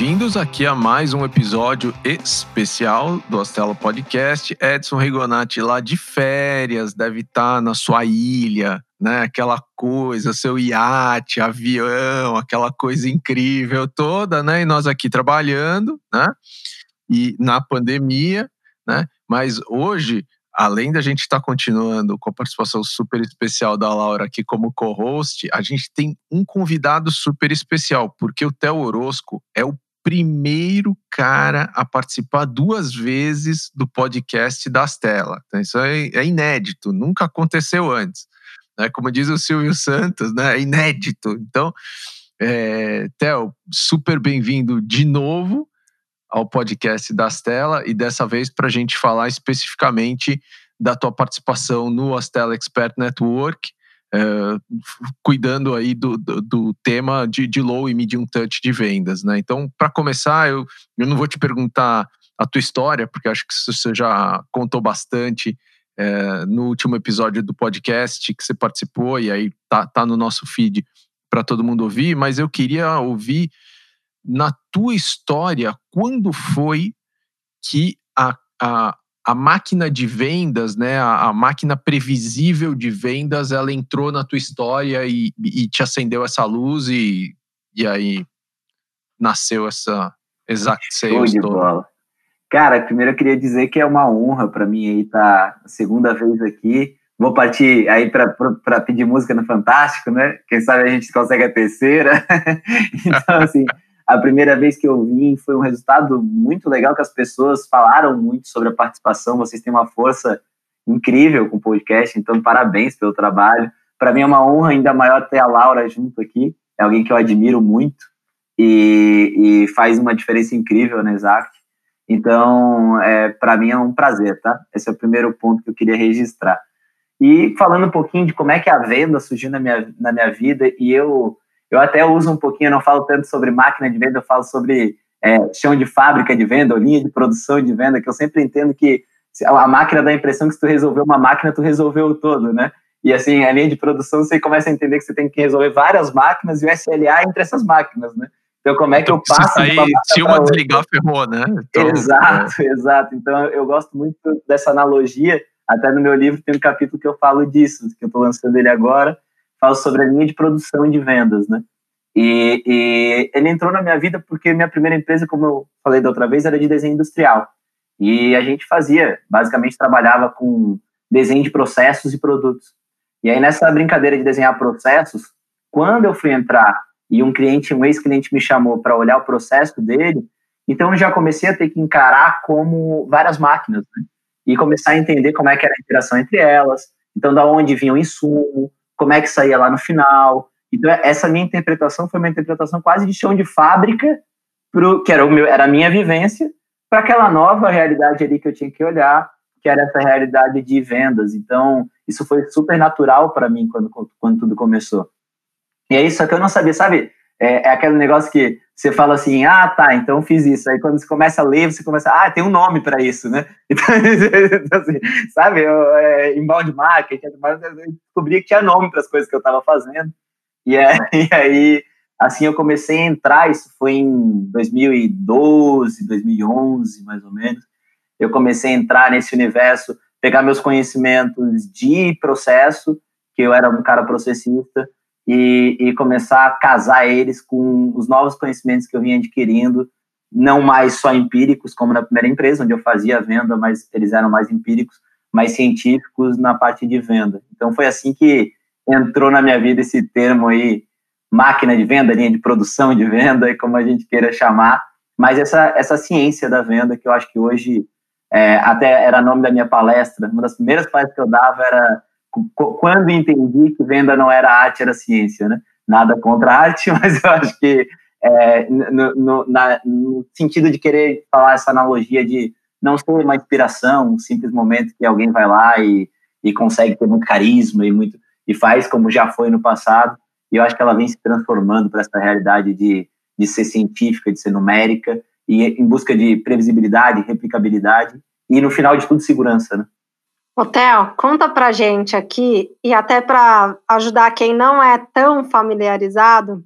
Bem-vindos aqui a mais um episódio especial do Astela Podcast. Edson Rigonati lá de férias, deve estar na sua ilha, né? Aquela coisa, seu iate, avião, aquela coisa incrível toda, né? E nós aqui trabalhando, né? E na pandemia, né? Mas hoje além da gente estar tá continuando com a participação super especial da Laura aqui como co-host, a gente tem um convidado super especial, porque o Theo Orosco é o primeiro cara a participar duas vezes do podcast das telas. Então, isso é, é inédito, nunca aconteceu antes. Né? Como diz o Silvio Santos, né? é inédito. Então, é, Theo, super bem-vindo de novo ao podcast da Astela e dessa vez para a gente falar especificamente da tua participação no Astela Expert Network, cuidando aí do, do, do tema de, de, low e medium touch de vendas, né? Então, para começar, eu, eu não vou te perguntar a tua história, porque acho que você já contou bastante é, no último episódio do podcast que você participou e aí tá, tá no nosso feed para todo mundo ouvir, mas eu queria ouvir na tua história, quando foi que a, a, a máquina de vendas, né, a, a, máquina previsível de vendas, ela entrou na tua história e, e te acendeu essa luz e, e aí nasceu essa Exact Sales de bola. Cara, primeiro eu queria dizer que é uma honra para mim aí estar tá segunda vez aqui. Vou partir aí para pedir música no Fantástico, né? Quem sabe a gente consegue a terceira. então, assim, a primeira vez que eu vim foi um resultado muito legal, que as pessoas falaram muito sobre a participação. Vocês têm uma força incrível com o podcast, então parabéns pelo trabalho. Para mim é uma honra ainda maior ter a Laura junto aqui, é alguém que eu admiro muito e, e faz uma diferença incrível na Exact. Então, é, para mim é um prazer, tá? Esse é o primeiro ponto que eu queria registrar. E falando um pouquinho de como é que a venda surgiu na minha, na minha vida, e eu eu até uso um pouquinho, eu não falo tanto sobre máquina de venda, eu falo sobre é, chão de fábrica de venda, ou linha de produção de venda, que eu sempre entendo que a máquina dá a impressão que se tu resolveu uma máquina, tu resolveu o todo, né? E assim, a linha de produção, você começa a entender que você tem que resolver várias máquinas e o SLA entre essas máquinas, né? Então, como é que eu passo... Aí, se uma desligar, ferrou, né? Então, exato, é. exato. Então, eu gosto muito dessa analogia. Até no meu livro tem um capítulo que eu falo disso, que eu estou lançando ele agora, falo sobre a linha de produção e de vendas, né? E, e, ele entrou na minha vida porque minha primeira empresa, como eu falei da outra vez, era de desenho industrial. E a gente fazia, basicamente trabalhava com desenho de processos e produtos. E aí nessa brincadeira de desenhar processos, quando eu fui entrar e um cliente, um ex-cliente me chamou para olhar o processo dele, então eu já comecei a ter que encarar como várias máquinas, né? E começar a entender como é que era a interação entre elas, então da onde vinha o insumo, como é que saía lá no final. Então, essa minha interpretação foi uma interpretação quase de chão de fábrica, pro, que era, o meu, era a minha vivência, para aquela nova realidade ali que eu tinha que olhar, que era essa realidade de vendas. Então, isso foi super natural para mim quando, quando tudo começou. E é isso que eu não sabia, sabe? É, é, aquele negócio que você fala assim, ah, tá, então fiz isso. Aí quando você começa a ler, você começa, ah, tem um nome para isso, né? Então, assim, sabe, eu, é, inbound marketing, eu descobri que tinha nome para as coisas que eu estava fazendo. E, é, e aí, assim, eu comecei a entrar, isso foi em 2012, 2011, mais ou menos. Eu comecei a entrar nesse universo, pegar meus conhecimentos de processo, que eu era um cara processista, e, e, começar a casar eles com os novos conhecimentos que eu vinha adquirindo, não mais só empíricos, como na primeira empresa, onde eu fazia a venda, mas eles eram mais empíricos, mais científicos na parte de venda. Então foi assim que entrou na minha vida esse termo aí, máquina de venda, linha de produção de venda, como a gente queira chamar, mas essa, essa ciência da venda que eu acho que hoje, é, até era nome da minha palestra, uma das primeiras palestras que eu dava era quando entendi que venda não era arte, era ciência, né? Nada contra arte, mas eu acho que é, no, no, na, no, sentido de querer falar essa analogia de não ser uma inspiração, um simples momento que alguém vai lá e, e consegue ter muito carisma e muito e faz como já foi no passado. E eu acho que ela vem se transformando para essa realidade de, de ser científica, de ser numérica e em busca de previsibilidade, replicabilidade e no final de tudo segurança, né? Hotel, conta pra gente aqui, e até para ajudar quem não é tão familiarizado,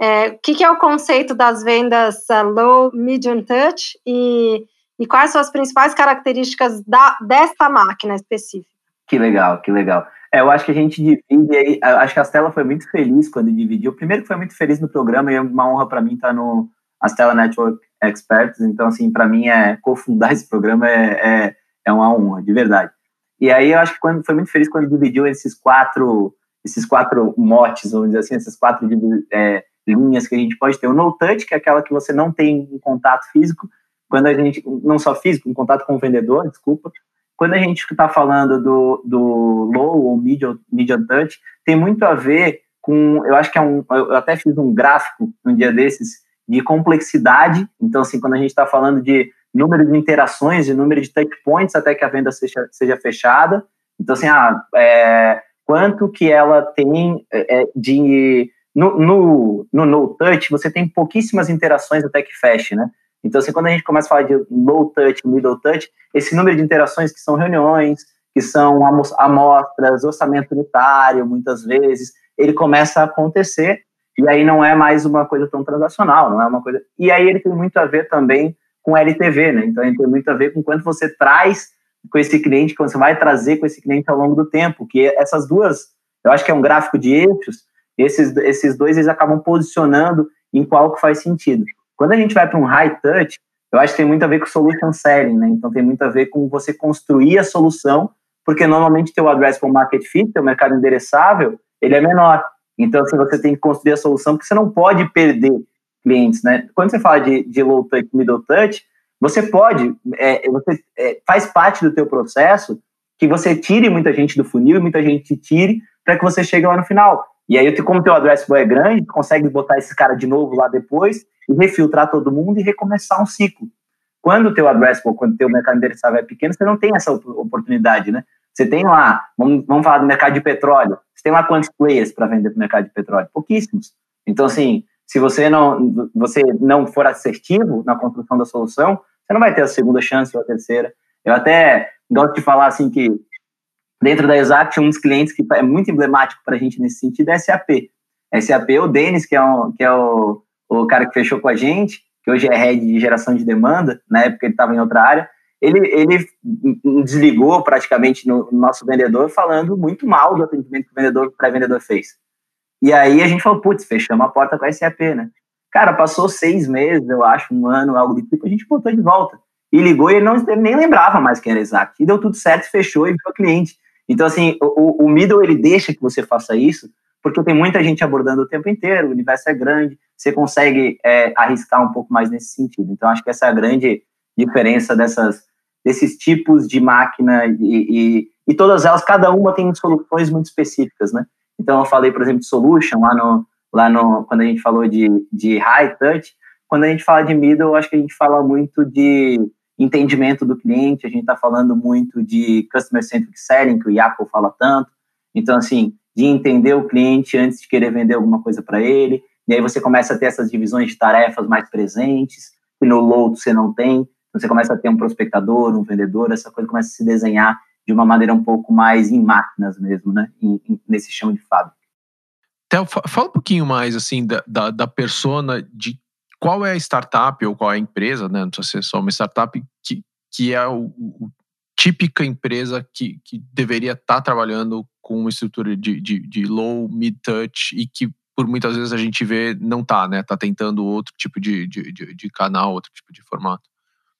É, o que, que, é o conceito das vendas uh, low, medium touch e, e quais são as principais características da, desta máquina específica? Que legal, que legal. É, eu acho que a gente divide aí. Acho que a Stella foi muito feliz quando dividiu. Primeiro que foi muito feliz no programa e é uma honra para mim estar no Stella Network Experts. Então, assim, para mim é cofundar esse programa é, é, é, uma honra, de verdade. E aí eu acho que quando foi muito feliz quando dividiu esses quatro esses quatro motes, vamos dizer assim, essas quatro é, linhas que a gente pode ter. O no touch, que é aquela que você não tem um contato físico, quando a gente não só físico, um contato com o vendedor, desculpa, quando a gente está falando do, do low ou medium, medium touch, tem muito a ver com, eu acho que é um, eu até fiz um gráfico um dia desses de complexidade. Então, assim, quando a gente está falando de número de interações, de número de touch points até que a venda seja, seja fechada. Então, assim, ah, é, quanto que ela tem é, é de no, no, no no touch, você tem pouquíssimas interações até que feche, né? Então, assim, quando a gente começa a falar de low touch, middle touch, esse número de interações que são reuniões, que são amostras, orçamento unitário, muitas vezes, ele começa a acontecer, e aí não é mais uma coisa tão transacional, não é uma coisa... E aí ele tem muito a ver também com LTV, né? Então, tem muito a ver com quanto você traz com esse cliente, quando você vai trazer com esse cliente ao longo do tempo, que essas duas, eu acho que é um gráfico de eixos, esses, esses dois eles acabam posicionando em qual que faz sentido. Quando a gente vai para um high touch, eu acho que tem muito a ver com solution selling, né? Então tem muito a ver com você construir a solução, porque normalmente teu addressable market fit, teu mercado endereçável, ele é menor. Então você tem que construir a solução, porque você não pode perder clientes, né? Quando você fala de, de low touch, middle touch, você pode, é, você é, faz parte do teu processo que você tire muita gente do funil e muita gente tire para que você chegue lá no final. E aí, como teu addressable é grande, consegue botar esse cara de novo lá depois e refiltrar todo mundo e recomeçar um ciclo. Quando o teu addressable, quando o teu mercado endereçável é pequeno, você não tem essa oportunidade, né? Você tem lá, vamos, vamos falar do mercado de petróleo, você tem lá quantos players para vender para o mercado de petróleo? Pouquíssimos. Então, assim, se você não, você não for assertivo na construção da solução, você não vai ter a segunda chance ou a terceira. Eu até gosto de falar assim que dentro da Exact, um dos clientes que é muito emblemático para a gente nesse sentido é SAP. SAP, o Denis, que é, um, que é o, o cara que fechou com a gente, que hoje é head de geração de demanda, na época ele estava em outra área, ele, ele desligou praticamente no, no, nosso vendedor falando muito mal do atendimento que o vendedor pré-vendedor fez. E aí a gente falou, putz, fechamos a porta com a SAP, né? Cara, passou seis meses, eu acho, um ano, algo do tipo, a gente botou de volta. E ligou e ele não ele nem lembrava mais quem era Exact. E deu tudo certo, fechou e virou cliente. Então, assim, o, o middle, ele deixa que você faça isso, porque tem muita gente abordando o tempo inteiro, o universo é grande, você consegue é, arriscar um pouco mais nesse sentido. Então, acho que essa é a grande diferença dessas, desses tipos de máquina e, e, e todas elas, cada uma tem soluções muito específicas, né? Então, eu falei, por exemplo, de solution lá no, lá no, quando a gente falou de, de high touch, quando a gente fala de middle, acho que a gente fala muito de entendimento do cliente, a gente está falando muito de customer centric selling, que o Iaco fala tanto. Então, assim, de entender o cliente antes de querer vender alguma coisa para ele. E aí você começa a ter essas divisões de tarefas mais presentes, que no load você não tem. Então, você começa a ter um prospectador, um vendedor, essa coisa começa a se desenhar de uma maneira um pouco mais em máquinas mesmo, né? Em, em, nesse chão de fábrica. Theo, fala um pouquinho mais assim da, da, da, persona de qual é a startup ou qual é a empresa, né? Não precisa ser só uma startup que, que é o, o típica empresa que, que deveria estar tá trabalhando com uma estrutura de, de, de, low, mid touch e que por muitas vezes a gente vê não tá, né? Tá tentando outro tipo de, de, de, de canal, outro tipo de formato.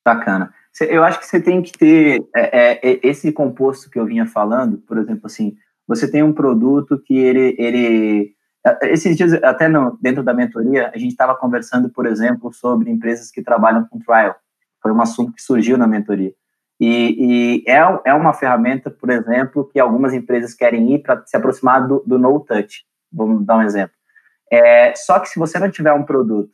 Bacana. Eu acho que você tem que ter é, é, esse composto que eu vinha falando, por exemplo, assim, você tem um produto que ele, ele esses dias, até no, dentro da mentoria, a gente estava conversando, por exemplo, sobre empresas que trabalham com trial. Foi um assunto que surgiu na mentoria. E, e é, é uma ferramenta, por exemplo, que algumas empresas querem ir para se aproximar do, do no-touch. Vamos dar um exemplo. É, só que se você não tiver um produto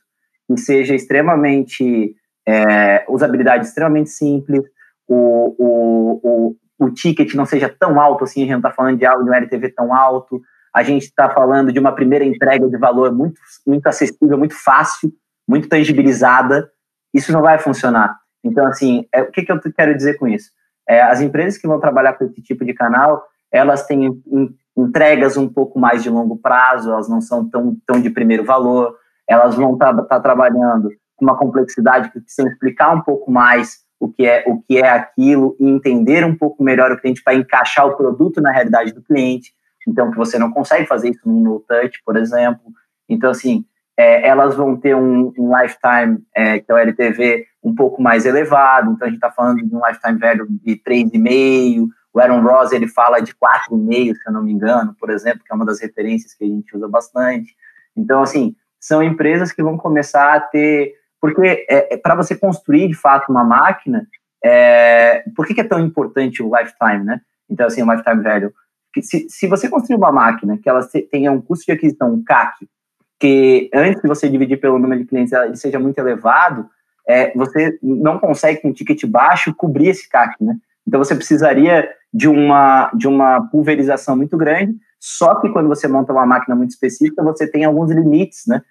que seja extremamente, é, usabilidade extremamente simples, o, o, o, o ticket não seja tão alto assim, a gente não está falando de algo de um LTV tão alto, a gente está falando de uma primeira entrega de valor muito, muito acessível, muito fácil, muito tangibilizada. Isso não vai funcionar. Então, assim, é, o que, que eu quero dizer com isso? É, as empresas que vão trabalhar com esse tipo de canal, elas têm entregas um pouco mais de longo prazo, elas não são tão, tão de primeiro valor, elas vão estar tá, tá trabalhando uma complexidade que precisam explicar um pouco mais o que é o que é aquilo e entender um pouco melhor o cliente para encaixar o produto na realidade do cliente. Então, que você não consegue fazer isso no no touch, por exemplo. Então, assim, é, elas vão ter um, um lifetime, é, que é o LTV, um pouco mais elevado. Então, a gente está falando de um lifetime velho de 3,5. O Aaron Ross, ele fala de 4,5, se eu não me engano, por exemplo, que é uma das referências que a gente usa bastante. Então, assim, são empresas que vão começar a ter porque é, é para você construir, de fato, uma máquina, é, por que, que, é tão importante o lifetime, né? Então, assim, o lifetime value. Se, se você construir uma máquina que ela tenha um custo de aquisição, um CAC, que antes de você dividir pelo número de clientes ele seja muito elevado, é, você não consegue com um ticket baixo cobrir esse CAC, né? Então você precisaria de uma de uma pulverização muito grande. Só que quando você monta uma máquina muito específica, você tem alguns limites, né?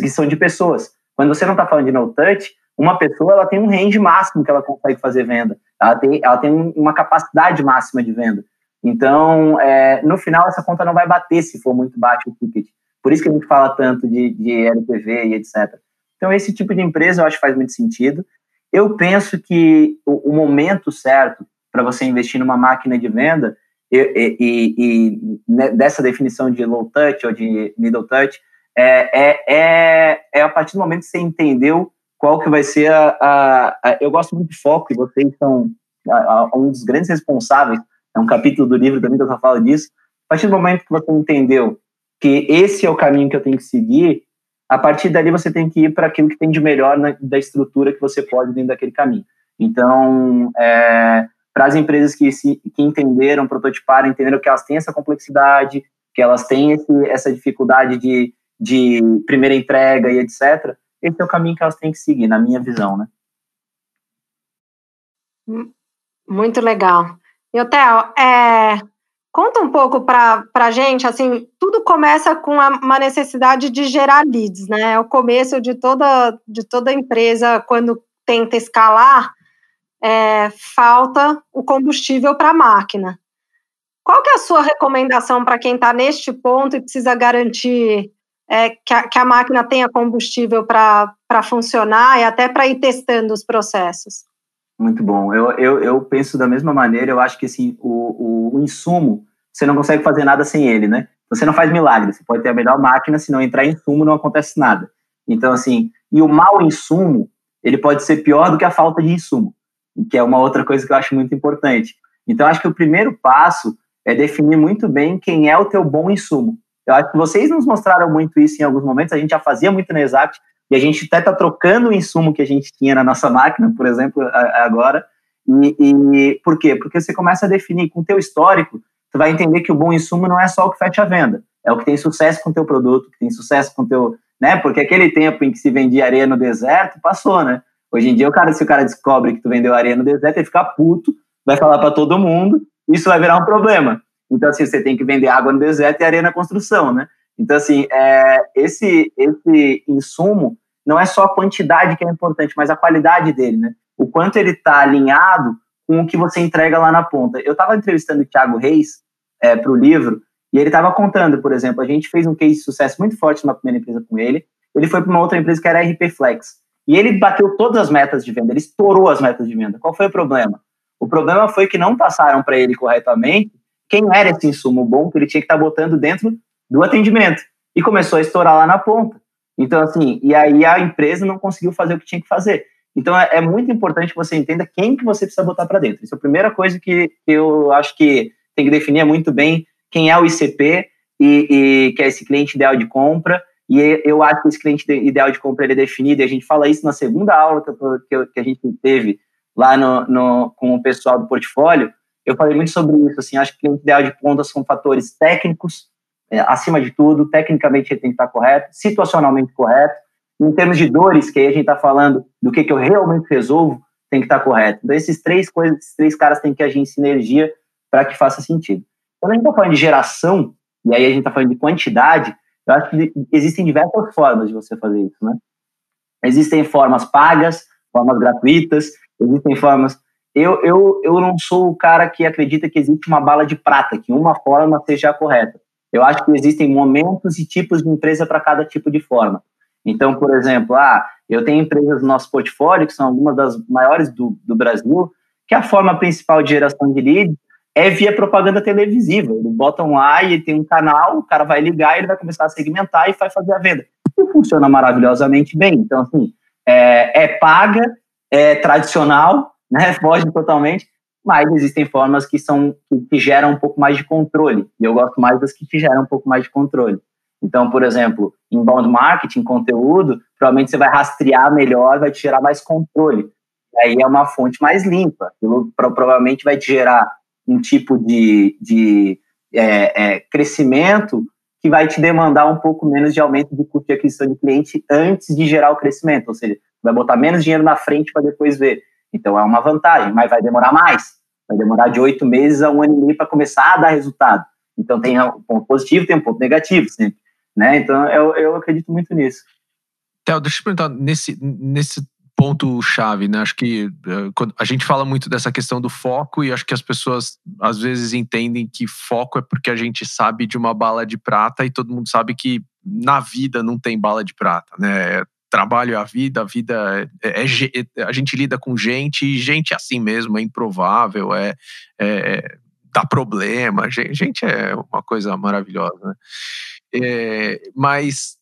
Que são de pessoas. Quando você não está falando de no touch, uma pessoa ela tem um range máximo que ela consegue fazer venda. Ela tem, ela tem uma capacidade máxima de venda. Então, é, no final, essa conta não vai bater se for muito baixo o ticket. Por isso que a gente fala tanto de, de e etc. Então, esse tipo de empresa eu acho que faz muito sentido. Eu penso que o, o momento certo para você investir numa máquina de venda e, e, e, e, né, dessa definição de low touch ou de middle touch é, é, é, é a partir do momento que você entendeu qual que vai ser a, a, a eu gosto muito de foco e vocês são a, um dos grandes responsáveis é um capítulo do livro também que eu só falo disso. A partir do momento que você entendeu que esse é o caminho que eu tenho que seguir a partir dali você tem que ir para aquilo que tem de melhor na, da estrutura que você pode dentro daquele caminho. Então é, para as empresas que, se, que entenderam, prototiparam, entenderam que elas têm essa complexidade, que elas têm esse, essa dificuldade de de primeira entrega e etc. Esse é o caminho que elas têm que seguir, na minha visão, né? Muito legal. E, Theo, é, conta um pouco para a gente, assim, tudo começa com uma necessidade de gerar leads, né? É o começo de toda, de toda empresa, quando tenta escalar, é, falta o combustível para a máquina. Qual que é a sua recomendação para quem está neste ponto e precisa garantir é, que, a, que, a, máquina tenha combustível para funcionar e até para ir testando os processos. Muito bom. Eu, eu, eu, penso da mesma maneira, eu acho que assim, o, o, o, insumo, você não consegue fazer nada sem ele, né? Você não faz milagre, você pode ter a melhor máquina, se não entrar insumo, não acontece nada. Então, assim, e o mau insumo, ele pode ser pior do que a falta de insumo, que é uma outra coisa que eu acho muito importante. Então, acho que o primeiro passo é definir muito bem quem é o teu bom insumo. Eu acho que vocês nos mostraram muito isso em alguns momentos, a gente já fazia muito na Exact, e a gente até está trocando o insumo que a gente tinha na nossa máquina, por exemplo, agora. E, e por quê? Porque você começa a definir com o teu histórico, você vai entender que o bom insumo não é só o que fecha a venda, é o que tem sucesso com o teu produto, que tem sucesso com o teu, né? Porque aquele tempo em que se vendia areia no deserto passou, né? Hoje em dia, o cara, se o cara descobre que tu vendeu areia no deserto, ele fica puto, vai falar para todo mundo, isso vai virar um problema. Então, assim, você tem que vender água no deserto e areia na construção, né? Então, assim, é, esse, esse insumo não é só a quantidade que é importante, mas a qualidade dele, né? O quanto ele está alinhado com o que você entrega lá na ponta. Eu estava entrevistando o Thiago Reis é, para o livro, e ele estava contando, por exemplo, a gente fez um case de sucesso muito forte numa primeira empresa com ele, ele foi para uma outra empresa que era a RP Flex, e ele bateu todas as metas de venda, ele estourou as metas de venda. Qual foi o problema? O problema foi que não passaram para ele corretamente quem era esse insumo bom que ele tinha que estar tá botando dentro do atendimento. E começou a estourar lá na ponta. Então, assim, e aí a empresa não conseguiu fazer o que tinha que fazer. Então, é, é muito importante que você entenda quem que você precisa botar para dentro. Isso é a primeira coisa que eu acho que tem que definir muito bem quem é o ICP e, e que é esse cliente ideal de compra. E eu acho que esse cliente ideal de compra ele é definido, e a gente fala isso na segunda aula que, eu, que a gente teve lá no, no, com o pessoal do portfólio, eu falei muito sobre isso, assim, acho que o ideal de ponta são fatores técnicos, é, acima de tudo, tecnicamente ele tem que estar correto, situacionalmente correto, em termos de dores, que aí a gente está falando do que, que eu realmente resolvo, tem que estar correto. Então, esses três coisas, esses três caras têm que agir em sinergia para que faça sentido. Quando a gente está falando de geração, e aí a gente está falando de quantidade, eu acho que existem diversas formas de você fazer isso, né? Existem formas pagas, formas gratuitas, existem formas eu, eu, eu não sou o cara que acredita que existe uma bala de prata, que uma forma seja a correta. Eu acho que existem momentos e tipos de empresa para cada tipo de forma. Então, por exemplo, ah, eu tenho empresas no nosso portfólio, que são algumas das maiores do, do Brasil, que a forma principal de geração de leads é via propaganda televisiva. Eles botam lá e tem um canal, o cara vai ligar, ele vai começar a segmentar e vai fazer a venda. E funciona maravilhosamente bem. Então, assim, é, é paga, é tradicional, né? Foge totalmente, mas existem formas que são que, geram um pouco mais de controle. E eu gosto mais das que geram um pouco mais de controle. Então, por exemplo, inbound marketing, conteúdo, provavelmente você vai rastrear melhor, vai te gerar mais controle. E aí é uma fonte mais limpa. Provavelmente vai te gerar um tipo de, de é, é, crescimento que vai te demandar um pouco menos de aumento de custo de aquisição de cliente antes de gerar o crescimento. Ou seja, vai botar menos dinheiro na frente para depois ver. Então é uma vantagem, mas vai demorar mais. Vai demorar de oito meses a um ano e meio para começar a dar resultado. Então tem um ponto positivo, tem um ponto negativo sempre. Né? Então eu, eu acredito muito nisso. Theo, deixa eu perguntar, nesse, nesse ponto-chave, né? Acho que uh, a gente fala muito dessa questão do foco e acho que as pessoas às vezes entendem que foco é porque a gente sabe de uma bala de prata e todo mundo sabe que na vida não tem bala de prata, né? Trabalho é a vida, a vida é, é, é, a gente lida com gente e gente assim mesmo, é improvável, é, é dá problema, gente é uma coisa maravilhosa, né? É, mas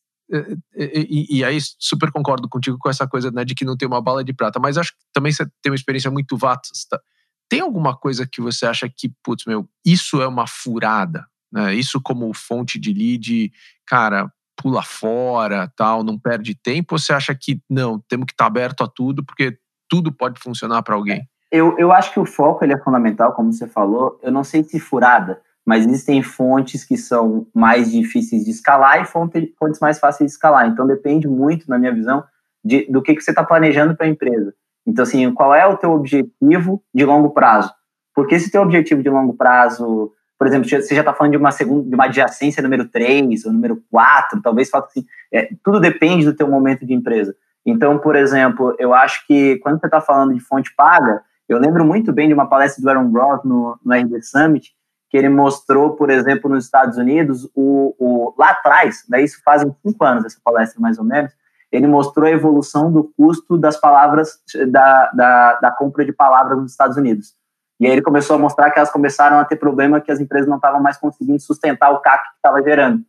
e, e, aí super concordo contigo com essa coisa né, de que não tem uma bala de prata, mas acho que também você tem uma experiência muito vasta. Tem alguma coisa que você acha que, putz, meu, isso é uma furada, né? Isso como fonte de lead, cara, pula fora, tal, não perde tempo? Ou você acha que não, temos que estar aberto a tudo porque tudo pode funcionar para alguém? Eu, eu acho que o foco ele é fundamental, como você falou. Eu não sei se furada, mas existem fontes que são mais difíceis de escalar e fontes, mais fáceis de escalar. Então depende muito, na minha visão, de, do que, que você está planejando para a empresa. Então, assim, qual é o teu objetivo de longo prazo? Porque se teu objetivo de longo prazo por exemplo, você já está falando de uma segunda, de uma adjacência número 3 ou número 4, talvez faça assim, é, tudo depende do teu momento de empresa. Então, por exemplo, eu acho que quando você está falando de fonte paga, eu lembro muito bem de uma palestra do Aaron Roth no, no RD Summit, que ele mostrou, por exemplo, nos Estados Unidos, o, o, lá atrás, daí isso fazem cinco anos essa palestra mais ou menos, ele mostrou a evolução do custo das palavras, da, da, da compra de palavras nos Estados Unidos. E aí ele começou a mostrar que elas começaram a ter problema que as empresas não estavam mais conseguindo sustentar o CAC que estava gerando.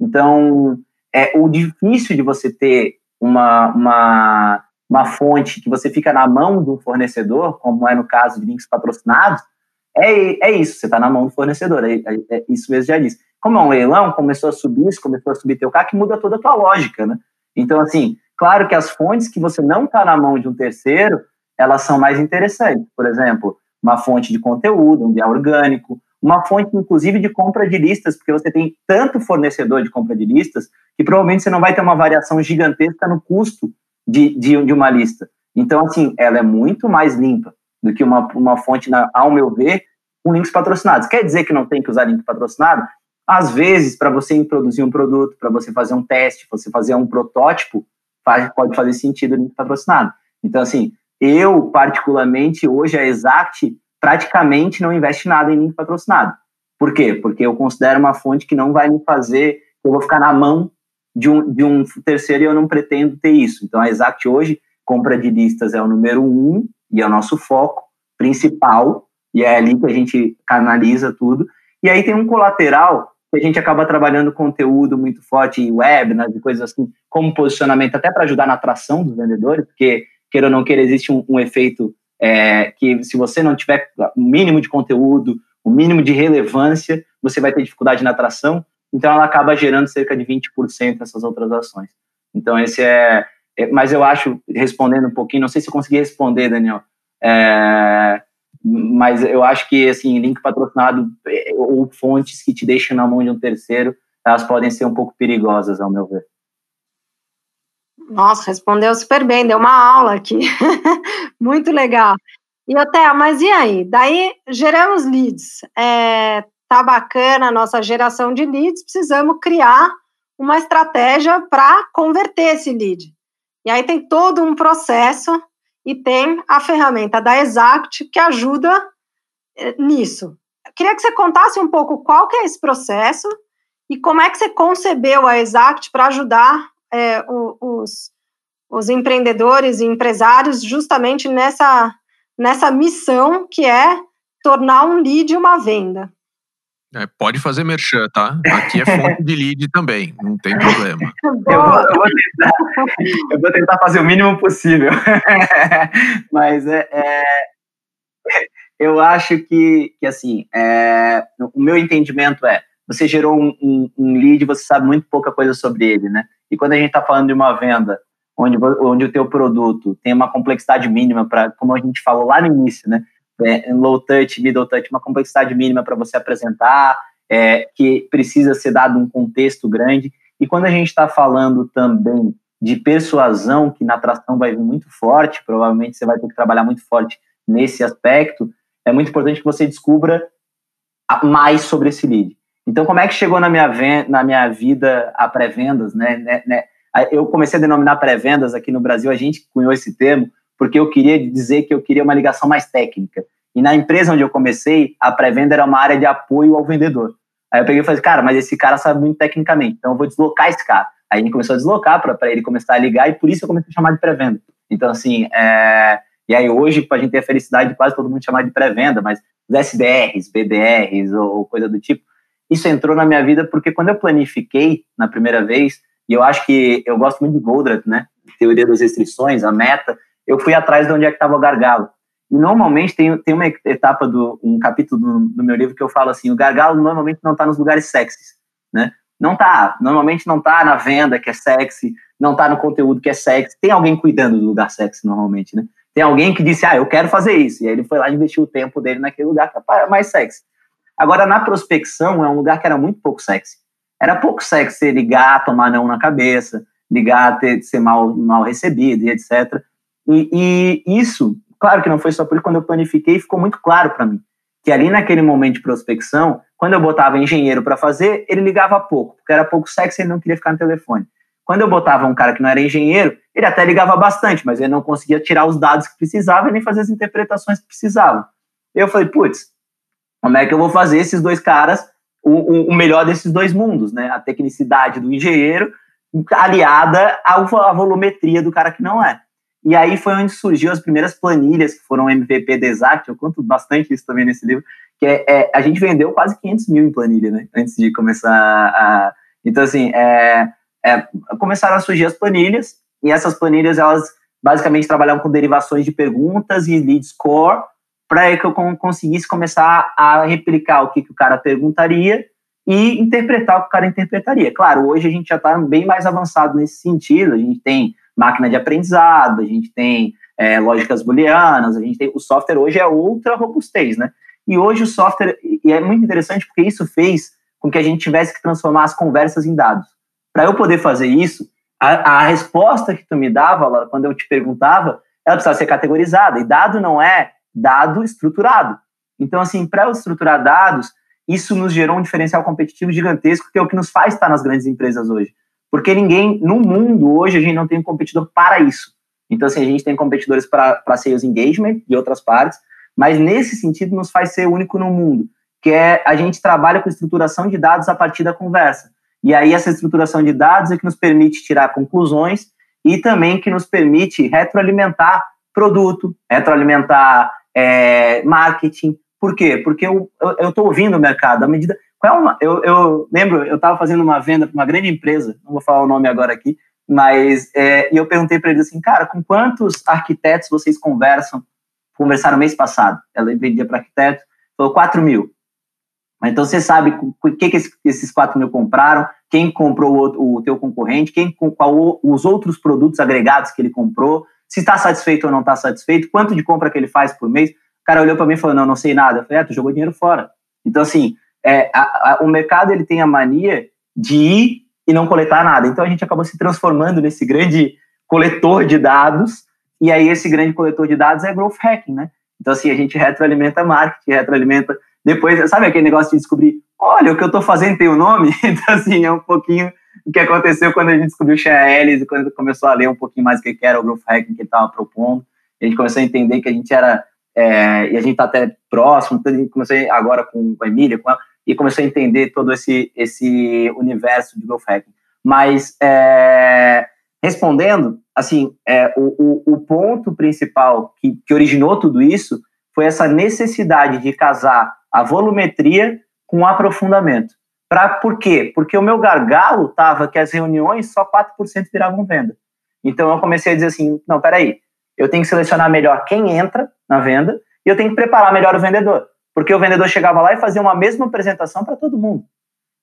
Então, é o difícil de você ter uma, uma, uma fonte que você fica na mão do fornecedor, como é no caso de links patrocinados, é, é isso, você está na mão do fornecedor, é, é, é, isso mesmo já disse. Como é um leilão, começou a subir isso, começou a subir teu CAC, muda toda a tua lógica, né? Então, assim, claro que as fontes que você não está na mão de um terceiro, elas são mais interessantes. Por exemplo, uma fonte de conteúdo, um via orgânico, uma fonte, inclusive, de compra de listas, porque você tem tanto fornecedor de compra de listas que provavelmente você não vai ter uma variação gigantesca no custo de, de, de uma lista. Então, assim, ela é muito mais limpa do que uma, uma fonte, na, ao meu ver, com links patrocinados. Quer dizer que não tem que usar link patrocinado? Às vezes, para você introduzir um produto, para você fazer um teste, você fazer um protótipo, faz, pode fazer sentido o link patrocinado. Então, assim, eu, particularmente, hoje a Exact praticamente não investe nada em link patrocinado. Por quê? Porque eu considero uma fonte que não vai me fazer, eu vou ficar na mão de um, de um terceiro e eu não pretendo ter isso. Então, a Exact hoje, compra de listas é o número um e é o nosso foco principal, e é ali que a gente canaliza tudo. E aí tem um colateral que a gente acaba trabalhando conteúdo muito forte, webinars e coisas assim, como posicionamento, até para ajudar na atração dos vendedores, porque queira ou não queira, existe um, um efeito é, que se você não tiver o mínimo de conteúdo, o mínimo de relevância, você vai ter dificuldade na atração. Então, ela acaba gerando cerca de 20% essas outras ações. Então, esse é, é, Mas eu acho, respondendo um pouquinho, não sei se eu consegui responder, Daniel, é, mas eu acho que, assim, link patrocinado é, ou fontes que te deixam na mão de um terceiro, elas podem ser um pouco perigosas, ao meu ver. Nossa, respondeu super bem, deu uma aula aqui. Muito legal. E até, mas e aí? Daí geramos leads. É, tá bacana a nossa geração de leads, precisamos criar uma estratégia para converter esse lead. E aí tem todo um processo e tem a ferramenta da Exact que ajuda é, nisso. Eu queria que você contasse um pouco qual que é esse processo e como é que você concebeu a Exact para ajudar é, os, os empreendedores e empresários justamente nessa, nessa missão que é tornar um lead uma venda. É, pode fazer merchan, tá? Aqui é fonte de lead também, não tem problema. eu, vou, eu, vou tentar, eu, vou, tentar, fazer o mínimo possível. Mas é, é, eu acho que, que assim, é, o meu entendimento é, você gerou um, um, um, lead, você sabe muito pouca coisa sobre ele, né? E quando a gente está falando de uma venda onde, onde o teu produto tem uma complexidade mínima para, como a gente falou lá no início, né? é, low touch, middle touch, uma complexidade mínima para você apresentar, é, que precisa ser dado um contexto grande. E quando a gente está falando também de persuasão, que na atração vai vir muito forte, provavelmente você vai ter que trabalhar muito forte nesse aspecto, é muito importante que você descubra mais sobre esse lead. Então, como é que chegou na minha, na minha vida a pré-vendas? Né, né, né? Eu comecei a denominar pré-vendas aqui no Brasil, a gente cunhou esse termo, porque eu queria dizer que eu queria uma ligação mais técnica. E na empresa onde eu comecei, a pré-venda era uma área de apoio ao vendedor. Aí eu peguei e falei, cara, mas esse cara sabe muito tecnicamente, então eu vou deslocar esse cara. Aí a gente começou a deslocar para ele começar a ligar e por isso eu comecei a chamar de pré-venda. Então, assim, é... e aí hoje a gente tem a felicidade de quase todo mundo chamar de pré-venda, mas os SDRs, BDRs ou coisa do tipo, isso entrou na minha vida porque quando eu planifiquei na primeira vez, e eu acho que eu gosto muito de Goldratt, né? Teoria das restrições, a meta, eu fui atrás de onde é que estava o gargalo. E normalmente tem, tem uma etapa do um capítulo do, do meu livro que eu falo assim, o gargalo normalmente não está nos lugares sexys, né? Não tá, normalmente não tá na venda que é sexy, não tá no conteúdo que é sexy. Tem alguém cuidando do lugar sexy normalmente, né? Tem alguém que disse, ah, eu quero fazer isso. E aí ele foi lá e investiu o tempo dele naquele lugar que é mais sexy. Agora, na prospecção, é um lugar que era muito pouco sexy. Era pouco sexy ligar, tomar não na cabeça, ligar, ter, ser mal, mal recebido e etc. E, e isso, claro que não foi só por isso, quando eu planifiquei, ficou muito claro para mim que ali naquele momento de prospecção, quando eu botava engenheiro para fazer, ele ligava pouco, porque era pouco sexy e ele não queria ficar no telefone. Quando eu botava um cara que não era engenheiro, ele até ligava bastante, mas ele não conseguia tirar os dados que precisava e nem fazer as interpretações que precisava. Eu falei, putz, como é que eu vou fazer esses dois caras, o, o melhor desses dois mundos, né? A tecnicidade do engenheiro aliada à, volumetria do cara que não é. E aí foi onde surgiu as primeiras planilhas, que foram MVP de Exact, eu conto bastante isso também nesse livro, que é, é, a gente vendeu quase 500 mil em planilha, né, antes de começar a... Então, assim, é, é, começaram a surgir as planilhas, e essas planilhas, elas basicamente trabalhavam com derivações de perguntas e lead score, para que eu conseguisse começar a replicar o que, que o cara perguntaria e interpretar o que o cara interpretaria. Claro, hoje a gente já está bem mais avançado nesse sentido, a gente tem máquina de aprendizado, a gente tem é, lógicas booleanas, a gente tem o software hoje é outra robustez, né? E hoje o software e é muito interessante porque isso fez com que a gente tivesse que transformar as conversas em dados. Para eu poder fazer isso, a, a, resposta que tu me dava, quando eu te perguntava, ela precisava ser categorizada. E dado não é dado estruturado. Então, assim, para estruturar dados, isso nos gerou um diferencial competitivo gigantesco, que é o que nos faz estar nas grandes empresas hoje. Porque ninguém, no mundo hoje, a gente não tem um competidor para isso. Então, assim, a gente tem competidores para sales engagement de outras partes, mas nesse sentido nos faz ser único no mundo, que é a gente trabalha com estruturação de dados a partir da conversa. E aí essa estruturação de dados é que nos permite tirar conclusões e também que nos permite retroalimentar produto, retroalimentar é, marketing. Por quê? Porque eu estou ouvindo o mercado. À medida, qual é uma, eu, eu lembro, eu estava fazendo uma venda para uma grande empresa, não vou falar o nome agora aqui, mas é, e eu perguntei para eles assim, cara, com quantos arquitetos vocês conversam? Conversaram mês passado. Ela vendia para arquiteto, falou 4 mil. Então você sabe o que, que esses 4 mil compraram, quem comprou o, o teu concorrente, quem qual os outros produtos agregados que ele comprou, se está satisfeito ou não está satisfeito, quanto de compra que ele faz por mês. O cara olhou para mim e falou: Não, não sei nada. Eu falei: É, tu jogou dinheiro fora. Então, assim, é, a, a, o mercado ele tem a mania de ir e não coletar nada. Então a gente acabou se transformando nesse grande coletor de dados, e aí esse grande coletor de dados é growth hacking, né? Então assim, a gente retroalimenta marketing, retroalimenta depois, sabe aquele negócio de descobrir, olha, o que eu estou fazendo tem o um nome? Então assim, é um pouquinho o que aconteceu quando a gente descobriu o Share e quando começou a ler um pouquinho mais o que era o growth hacking que ele estava propondo, a gente começou a entender que a gente era é, e a gente está até próximo, então a gente começou agora com a Emília, com ela, e começou a entender todo esse, esse universo de growth hacking. Mas, é, respondendo, assim, é, o, o, o, ponto principal que, que originou tudo isso foi essa necessidade de casar a volumetria com o aprofundamento. Pra, por quê? Porque o meu gargalo estava que as reuniões só 4% viravam venda. Então eu comecei a dizer assim, não, peraí, eu tenho que selecionar melhor quem entra na venda e eu tenho que preparar melhor o vendedor. Porque o vendedor chegava lá e fazia uma mesma apresentação para todo mundo.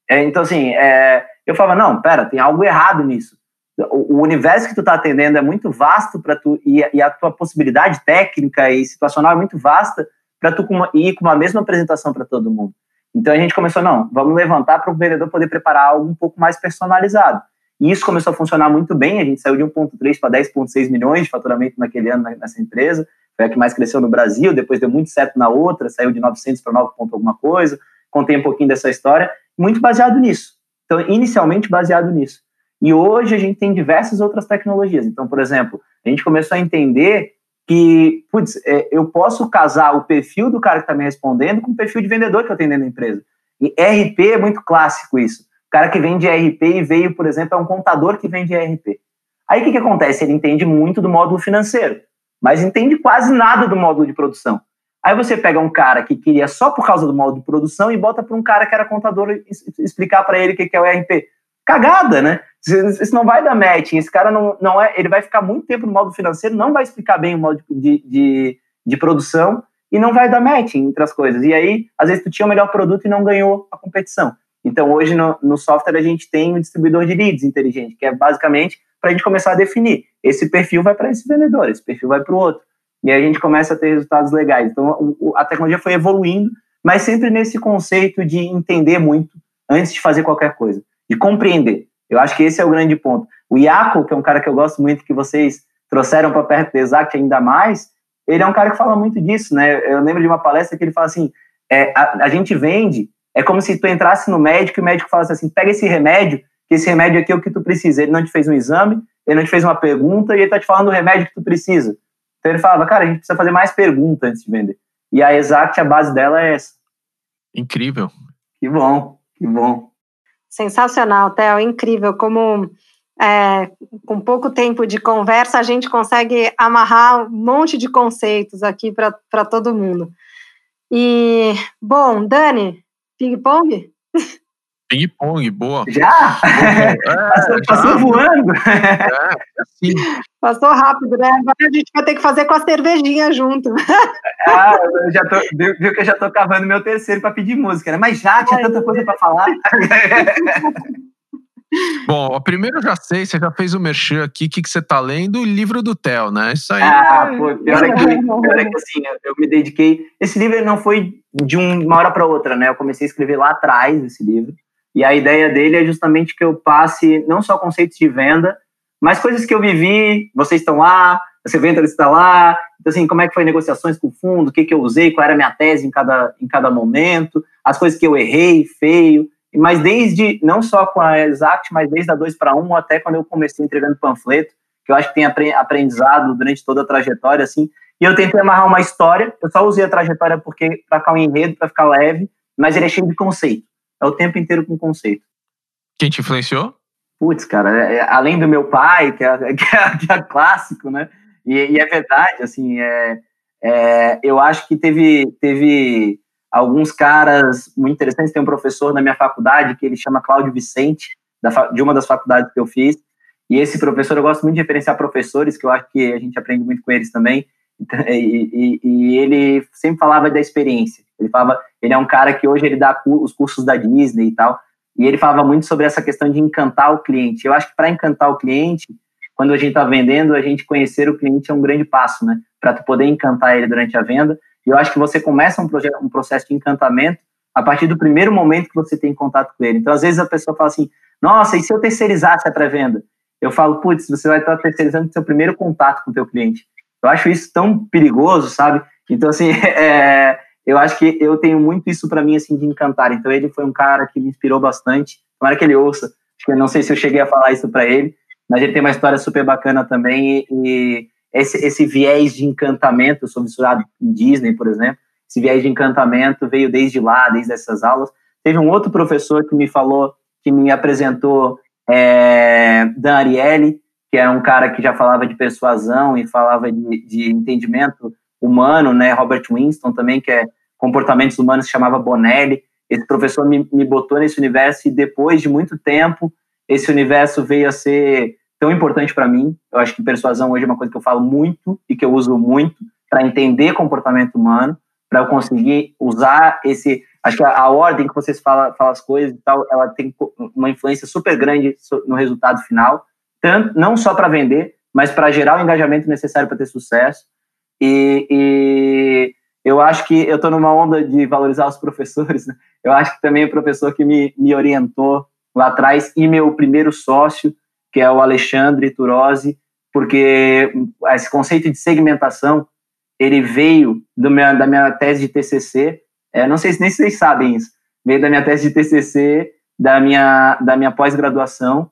É, então, assim, é, eu falava, não, pera, tem algo errado nisso. O, o universo que tu está atendendo é muito vasto para tu, e, e, a tua possibilidade técnica e situacional é muito vasta para tu ir com uma mesma apresentação para todo mundo. Então a gente começou, não, vamos levantar para o vendedor poder preparar algo um pouco mais personalizado. E isso começou a funcionar muito bem, a gente saiu de 1,3 para 10,6 milhões de faturamento naquele ano nessa empresa, foi a que mais cresceu no Brasil, depois deu muito certo na outra, saiu de 900 para 9 ponto alguma coisa, contei um pouquinho dessa história, muito baseado nisso. Então, inicialmente baseado nisso. E hoje a gente tem diversas outras tecnologias. Então, por exemplo, a gente começou a entender que, putz, é, eu posso casar o perfil do cara que está me respondendo com o perfil de vendedor que eu tenho dentro da empresa. E RP é muito clássico isso. O cara que vende RP e veio, por exemplo, é um contador que vende RP. Aí o que, que acontece? Ele entende muito do módulo financeiro mas entende quase nada do módulo de produção. Aí você pega um cara que queria só por causa do módulo de produção e bota para um cara que era contador explicar para ele o que é o ERP. Cagada, né? Isso não vai dar matching. Esse cara não, não é. Ele vai ficar muito tempo no módulo financeiro, não vai explicar bem o módulo de, de, de produção e não vai dar matching entre as coisas. E aí, às vezes, tu tinha o melhor produto e não ganhou a competição. Então, hoje no, no software a gente tem um distribuidor de leads inteligente, que é basicamente para a gente começar a definir. Esse perfil vai para esse vendedor, esse perfil vai para o outro. E aí a gente começa a ter resultados legais. Então, a tecnologia foi evoluindo, mas sempre nesse conceito de entender muito antes de fazer qualquer coisa, de compreender. Eu acho que esse é o grande ponto. O Iaco, que é um cara que eu gosto muito, que vocês trouxeram para perto do Exact ainda mais, ele é um cara que fala muito disso, né? Eu lembro de uma palestra que ele fala assim: é, a, a gente vende, é como se tu entrasse no médico e o médico falasse assim: pega esse remédio que esse remédio aqui é o que tu precisa. Ele não te fez um exame, ele não te fez uma pergunta e ele tá te falando o remédio que tu precisa. Então ele falava, cara, a gente precisa fazer mais perguntas antes de vender. E a Exact, a base dela é essa. Incrível. Que bom, que bom. Sensacional, Theo, incrível como é, com pouco tempo de conversa a gente consegue amarrar um monte de conceitos aqui para todo mundo. E, bom, Dani, ping-pong? Ping-pong, boa. Já? É, passou, passou já. voando. É, assim. Passou rápido, né? Agora a gente vai ter que fazer com a cervejinha junto. Ah, eu já tô, viu, viu que eu já tô cavando meu terceiro para pedir música, né? Mas já tinha tanta coisa para falar. Bom, a primeiro eu já sei, você já fez o merchan aqui, o que, que você tá lendo? O livro do Theo, né? Isso aí. Ah, pô, pior é que, pior é que assim, eu me dediquei. Esse livro não foi de uma hora para outra, né? Eu comecei a escrever lá atrás esse livro. E a ideia dele é justamente que eu passe não só conceitos de venda, mas coisas que eu vivi, vocês estão lá, esse evento está lá, então assim, como é que foi negociações com o fundo, o que, que eu usei, qual era a minha tese em cada, em cada momento, as coisas que eu errei, feio, mas desde, não só com a Exact, mas desde a 2 para 1 até quando eu comecei entregando panfleto, que eu acho que tem aprendizado durante toda a trajetória, assim, e eu tentei amarrar uma história, eu só usei a trajetória porque para ficar um enredo, para ficar leve, mas ele é cheio de conceito. É o tempo inteiro com conceito. Quem te influenciou? Putz, cara, é, é, além do meu pai, que é, que é, que é clássico, né? E, e, é verdade, assim, é, é, eu acho que teve, teve alguns caras muito interessantes. Tem um professor na minha faculdade que ele chama Cláudio Vicente, da, de uma das faculdades que eu fiz. E esse professor, eu gosto muito de referenciar professores, que eu acho que a gente aprende muito com eles também. E, e, e ele sempre falava da experiência. Ele falava, ele é um cara que hoje ele dá os cursos da Disney e tal, e ele falava muito sobre essa questão de encantar o cliente. Eu acho que para encantar o cliente, quando a gente está vendendo, a gente conhecer o cliente é um grande passo, né? Para tu poder encantar ele durante a venda. E eu acho que você começa um, projeto, um processo de encantamento a partir do primeiro momento que você tem contato com ele. Então, às vezes a pessoa fala assim: Nossa, e se eu terceirizasse a pré-venda? Eu falo, putz, você vai estar terceirizando seu primeiro contato com o teu cliente. Eu acho isso tão perigoso, sabe? Então, assim, é, eu acho que eu tenho muito isso para mim, assim, de encantar. Então, ele foi um cara que me inspirou bastante. Tomara que ele ouça. Não sei se eu cheguei a falar isso para ele, mas ele tem uma história super bacana também. E, e esse, esse viés de encantamento, eu sou misturado em Disney, por exemplo, esse viés de encantamento veio desde lá, desde essas aulas. Teve um outro professor que me falou, que me apresentou é, Dan Ariely, que é um cara que já falava de persuasão e falava de, de entendimento humano, né? Robert Winston também, que é comportamentos humanos, chamava Bonelli. Esse professor me, me botou nesse universo e depois de muito tempo, esse universo veio a ser tão importante para mim. Eu acho que persuasão hoje é uma coisa que eu falo muito e que eu uso muito para entender comportamento humano, para eu conseguir usar esse. Acho que a, a ordem que vocês falam fala as coisas e tal, ela tem uma influência super grande no resultado final, tanto não só para vender, mas para gerar o engajamento necessário para ter sucesso. E, e, eu acho que eu estou numa onda de valorizar os professores. Né? Eu acho que também o professor que me, me orientou lá atrás e meu primeiro sócio, que é o Alexandre Turosi, porque esse conceito de segmentação ele veio meu, da minha tese de TCC. É, não sei se nem vocês sabem isso. Veio da minha tese de TCC, da minha, da minha pós-graduação,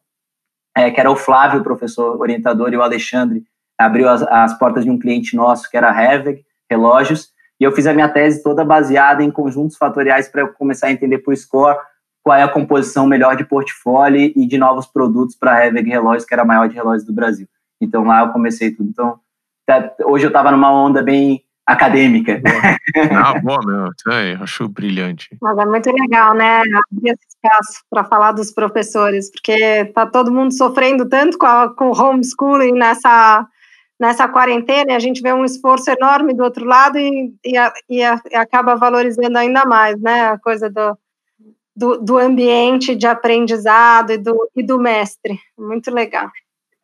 é, que era o Flávio, professor orientador, e o Alexandre abriu as, as portas de um cliente nosso, que era a Heveg, relógios, e eu fiz a minha tese toda baseada em conjuntos fatoriais para eu começar a entender por score qual é a composição melhor de portfólio e de novos produtos para a Heveg Relógios, que era a maior de relógios do Brasil. Então lá eu comecei tudo. Então tá, hoje eu estava numa onda bem acadêmica. Ah, boa, meu. Aí, acho brilhante. Mas é muito legal, né? Abrir esse espaço para falar dos professores, porque tá todo mundo sofrendo tanto com, a, com o homeschooling nessa nessa quarentena, a gente vê um esforço enorme do outro lado e, e, e, e acaba valorizando ainda mais, né? A coisa do, do, do ambiente de aprendizado e do, e do mestre. Muito legal.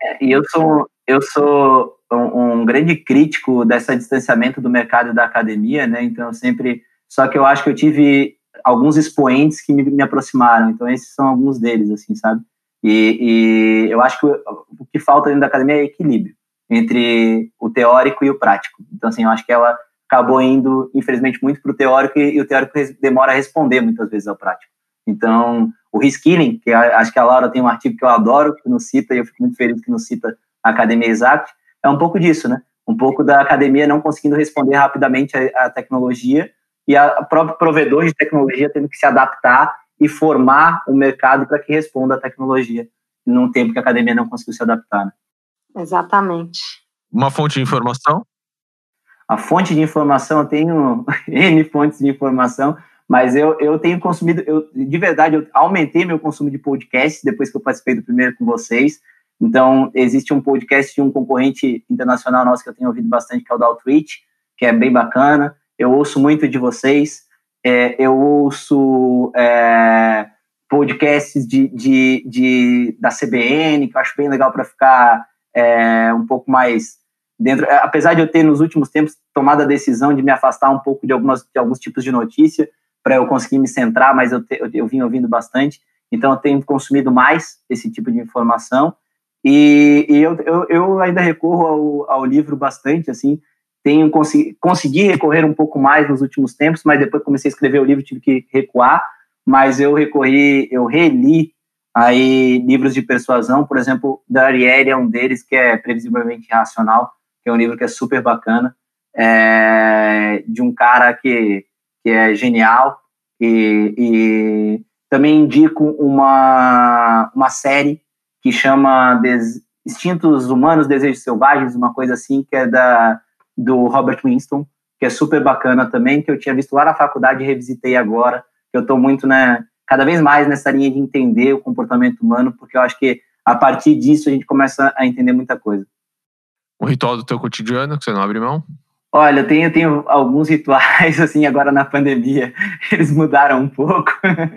É, e eu sou, eu sou um, um, grande crítico desse distanciamento do mercado da academia, né? Então, sempre. Só que eu acho que eu tive alguns expoentes que me, me aproximaram. Então, esses são alguns deles, assim, sabe? E, e eu acho que o, o que falta dentro da academia é equilíbrio entre o teórico e o prático. Então, assim, eu acho que ela acabou indo, infelizmente, muito para o teórico e, e, o teórico demora a responder muitas vezes ao prático. Então, o reskilling, que acho que a Laura tem um artigo que eu adoro, que nos cita, e eu fico muito feliz que nos cita a Academia Exact, é um pouco disso, né? Um pouco da academia não conseguindo responder rapidamente à tecnologia e a próprio provedor de tecnologia tendo que se adaptar e formar o mercado para que responda à tecnologia num tempo que a academia não conseguiu se adaptar. Né? Exatamente. Uma fonte de informação? A fonte de informação, eu tenho N fontes de informação, mas eu, eu tenho consumido, eu, de verdade, eu aumentei meu consumo de podcasts depois que eu participei do primeiro com vocês. Então, existe um podcast de um concorrente internacional nosso que eu tenho ouvido bastante, que é o da Outreach, que é bem bacana. Eu ouço muito de vocês. É, eu ouço é, podcasts de, de, de, da CBN, que eu acho bem legal para ficar é, um pouco mais dentro. É, apesar de eu ter, nos últimos tempos, tomado a decisão de me afastar um pouco de, algumas, de alguns tipos de notícia, para eu conseguir me centrar, mas eu, te, eu, eu vim ouvindo bastante. Então, eu tenho consumido mais esse tipo de informação. E, e eu, eu, eu, ainda recorro ao, ao, livro bastante, assim, tenho consegui, consegui recorrer um pouco mais nos últimos tempos, mas depois comecei a escrever o livro, tive que recuar, mas eu recorri, eu reli aí livros de persuasão, por exemplo, da Ariely é um deles, que é Previsivelmente Racional, que é um livro que é super bacana, é, de um cara que, que é genial, e, e também indico uma, uma série que chama Des Instintos Humanos, Desejos Selvagens, uma coisa assim, que é da, do Robert Winston, que é super bacana também, que eu tinha visto lá na faculdade e revisitei agora, que eu estou muito, né, cada vez mais nessa linha de entender o comportamento humano, porque eu acho que a partir disso a gente começa a entender muita coisa. Um ritual do teu cotidiano que você não abre mão? Olha, eu tenho, eu tenho alguns rituais, assim, agora na pandemia, eles mudaram um pouco,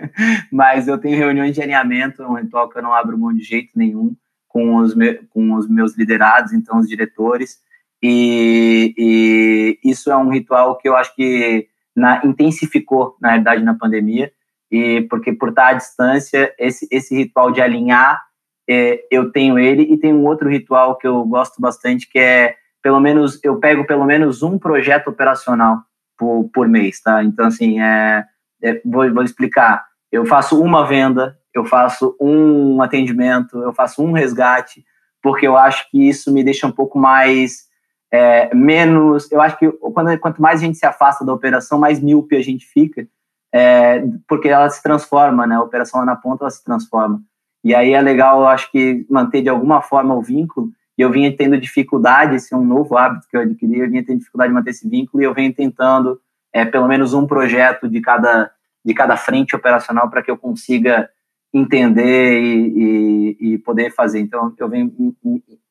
mas eu tenho reuniões de alinhamento, um ritual que eu não abro mão de jeito nenhum com os, me, com os meus liderados, então os diretores, e, e, isso é um ritual que eu acho que na, intensificou, na realidade, na pandemia, e porque por estar à distância, esse, esse ritual de alinhar, é, eu tenho ele, e tem um outro ritual que eu gosto bastante, que é pelo menos eu pego pelo menos um projeto operacional por, por mês, tá? Então assim é, é vou, vou explicar. Eu faço uma venda, eu faço um atendimento, eu faço um resgate, porque eu acho que isso me deixa um pouco mais é, menos. Eu acho que quando, quanto mais a gente se afasta da operação, mais míope a gente fica, é, porque ela se transforma, né? A operação lá na ponta ela se transforma. E aí é legal, eu acho que manter de alguma forma o vínculo. E eu vinha tendo dificuldade, esse é um novo hábito que eu adquiri, eu vinha tendo dificuldade de manter esse vínculo e eu venho tentando é, pelo menos um projeto de cada, de cada frente operacional para que eu consiga entender e, e, e, poder fazer. Então, eu venho,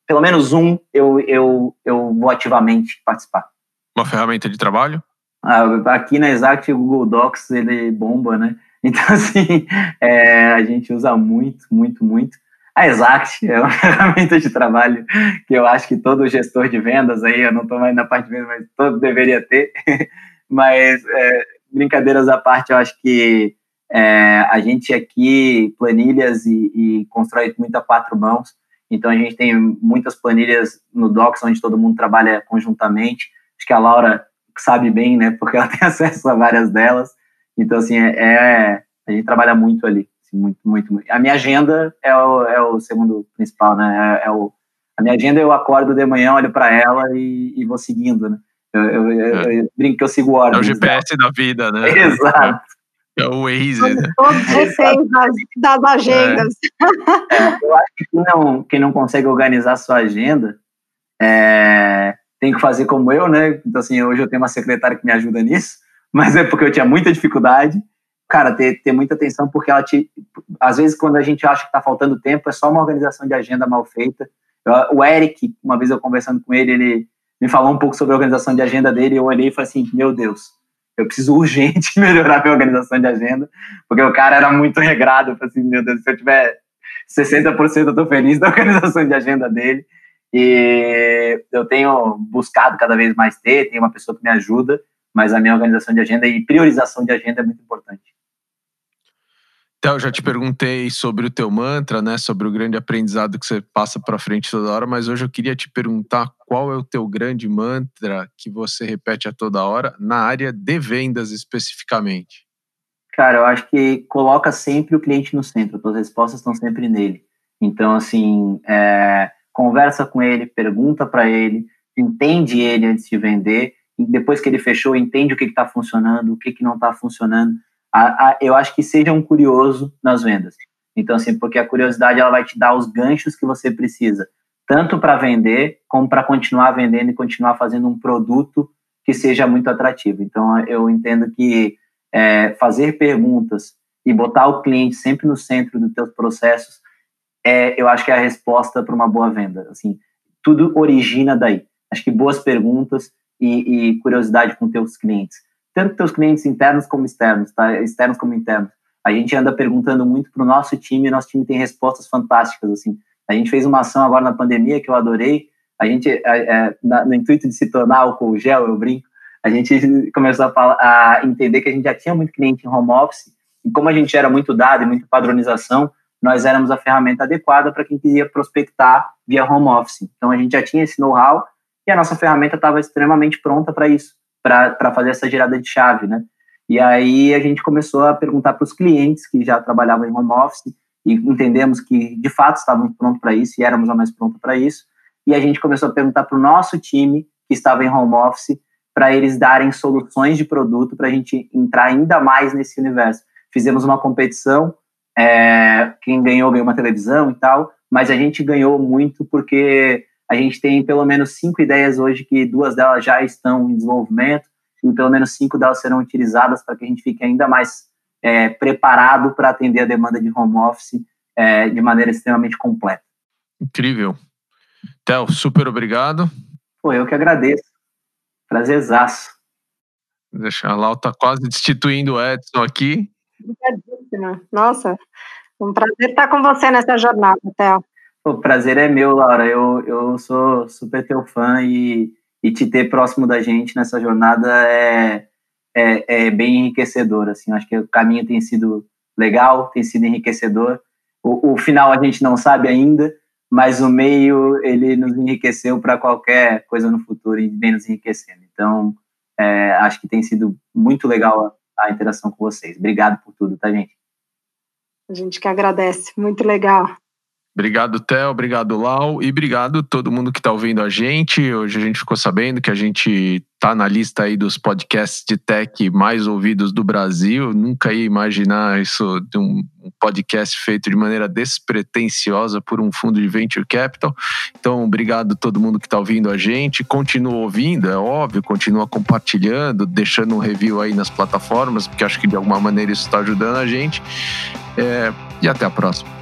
pelo menos um, eu, eu, eu vou ativamente participar. Uma ferramenta de trabalho? Ah, aqui na Exact, o Google Docs, ele bomba, né? Então, assim, é, a gente usa muito, muito, muito. A Exact é uma ferramenta de trabalho que eu acho que todo gestor de vendas aí, eu não estou mais na parte de vendas, mas todo deveria ter. mas, é, brincadeiras à parte, eu acho que é, a gente aqui, planilhas e, e constrói muito a quatro mãos. Então, a gente tem muitas planilhas no Docs, onde todo mundo trabalha conjuntamente. Acho que a Laura sabe bem, né? Porque ela tem acesso a várias delas. Então, assim, é, é a gente trabalha muito ali. Assim, muito, muito, muito. A minha agenda é o, é o segundo principal, né? É, é o, a minha agenda eu acordo de manhã, olho para ela e, e, vou seguindo, né? Eu, eu, eu, é. eu, brinco que eu sigo ordens. É o GPS dela. da vida, né? Exato. É o Waze, né? Todos os reféns das, das agendas. É. eu acho que quem não, quem não consegue organizar sua agenda é, tem que fazer como eu, né? Então, assim, hoje eu tenho uma secretária que me ajuda nisso mas é porque eu tinha muita dificuldade. Cara, ter, ter muita atenção, porque ela te. Às vezes, quando a gente acha que está faltando tempo, é só uma organização de agenda mal feita. Eu, o Eric, uma vez eu conversando com ele, ele me falou um pouco sobre a organização de agenda dele, eu olhei e falei assim: meu Deus, eu preciso urgente melhorar minha organização de agenda, porque o cara era muito regrado. Eu falei assim: meu Deus, se eu tiver 60% eu tô feliz da organização de agenda dele. E eu tenho buscado cada vez mais ter, tem uma pessoa que me ajuda, mas a minha organização de agenda e priorização de agenda é muito importante. Então, eu já te perguntei sobre o teu mantra, né, sobre o grande aprendizado que você passa para frente toda hora, mas hoje eu queria te perguntar qual é o teu grande mantra que você repete a toda hora na área de vendas especificamente. Cara, eu acho que coloca sempre o cliente no centro, as respostas estão sempre nele. Então, assim, é, conversa com ele, pergunta para ele, entende ele antes de vender depois que ele fechou, entende o que está funcionando, o que, que não está funcionando. A, a, eu acho que seja um curioso nas vendas. Então, assim, porque a curiosidade ela vai te dar os ganchos que você precisa, tanto para vender, como para continuar vendendo e continuar fazendo um produto que seja muito atrativo. Então, eu entendo que é, fazer perguntas e botar o cliente sempre no centro dos teus processos, é, eu acho que é a resposta para uma boa venda. Assim, tudo origina daí. Acho que boas perguntas e, e curiosidade com teus clientes, tanto teus clientes internos como externos, tá? Externos como internos. A gente anda perguntando muito para o nosso time, e nosso time tem respostas fantásticas, assim. A gente fez uma ação agora na pandemia que eu adorei. A gente, é, na, no intuito de se tornar álcool gel, eu brinco, a gente começou a, falar, a, entender que a gente já tinha muito cliente em home office, e como a gente era muito dado e muito padronização, nós éramos a ferramenta adequada para quem queria prospectar via home office. Então a gente já tinha esse know-how e a nossa ferramenta estava extremamente pronta para isso, para fazer essa girada de chave, né? E aí a gente começou a perguntar para os clientes que já trabalhavam em home office e entendemos que de fato estávamos prontos para isso e éramos a mais pronta para isso. E a gente começou a perguntar para o nosso time que estava em home office para eles darem soluções de produto para a gente entrar ainda mais nesse universo. Fizemos uma competição, é, quem ganhou ganhou uma televisão e tal, mas a gente ganhou muito porque a gente tem pelo menos cinco ideias hoje que duas delas já estão em desenvolvimento e pelo menos cinco delas serão utilizadas para que a gente fique ainda mais é, preparado para atender a demanda de home office é, de maneira extremamente completa. Incrível. Theo, super obrigado. Pô, eu que agradeço. Prazerzaço. Deixa a Lau tá quase destituindo o Edson aqui. Obrigadíssima. Nossa, um prazer estar com você nessa jornada, Theo. O prazer é meu, Laura. Eu, eu sou super teu fã e, e te ter próximo da gente nessa jornada é, é, é bem enriquecedor. Assim, acho que o caminho tem sido legal, tem sido enriquecedor. O, o final a gente não sabe ainda, mas o meio ele nos enriqueceu para qualquer coisa no futuro e vem nos enriquecendo. Então, é, acho que tem sido muito legal a, interação com vocês. Obrigado por tudo, tá, gente? A gente que agradece, muito legal. Obrigado, Theo. Obrigado, Lau. E obrigado todo mundo que está ouvindo a gente. Hoje a gente ficou sabendo que a gente está na lista aí dos podcasts de tech mais ouvidos do Brasil. Nunca ia imaginar isso de um podcast feito de maneira despretensiosa por um fundo de venture capital. Então, obrigado todo mundo que está ouvindo a gente. Continua ouvindo, é óbvio, continua compartilhando, deixando um review aí nas plataformas, porque acho que de alguma maneira isso está ajudando a gente. É, e até a próxima.